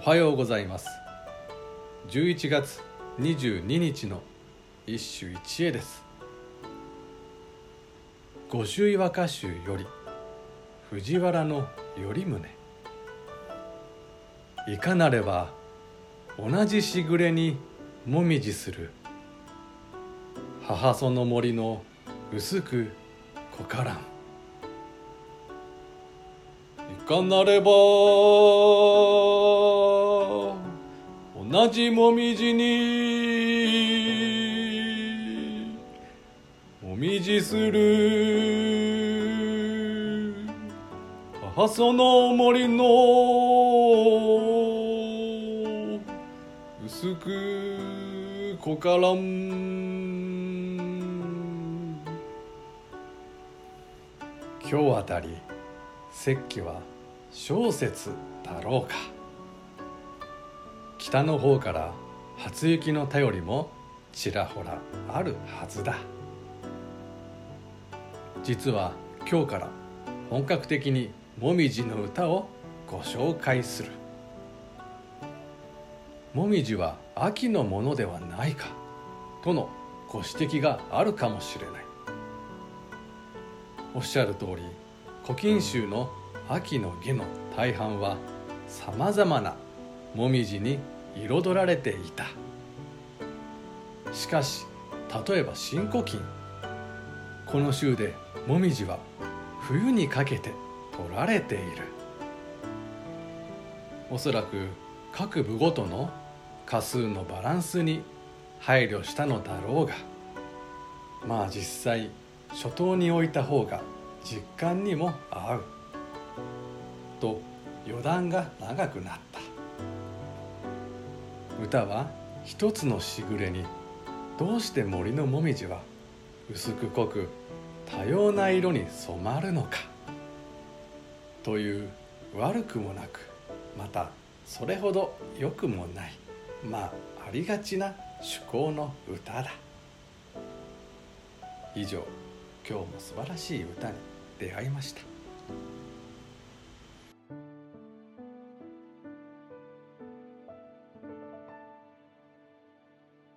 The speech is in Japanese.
おはようございます。11月22日の一首一会です。五十岩歌集より藤原の頼宗。いかなれば同じしぐれにもみじする母その森の薄くこからんいかなれば同じもみじにもみじする。母その森の薄くこからん今日あたり石器は小説だろうか。北の方から初雪の便りもちらほらあるはずだ。実は今日から本格的にもみじの歌をご紹介する。もみじは秋のものではないかとのご指摘があるかもしれない。おっしゃる通り古今集の秋の下の大半はさまざまなもみじに彩られていた。しかし例えば新古今。この週でもみじは冬にかけて取られている。おそらく各部ごとの過数のバランスに配慮したのだろうが。まあ実際初頭に置いた方が実感にも合う。と余談が長くなった。歌は一つのしぐれにどうして森のもみじは薄く濃く多様な色に染まるのか？という悪くもなくまたそれほど良くもないまあありがちな趣向の歌だ。以上今日も素晴らしい歌に出会いました。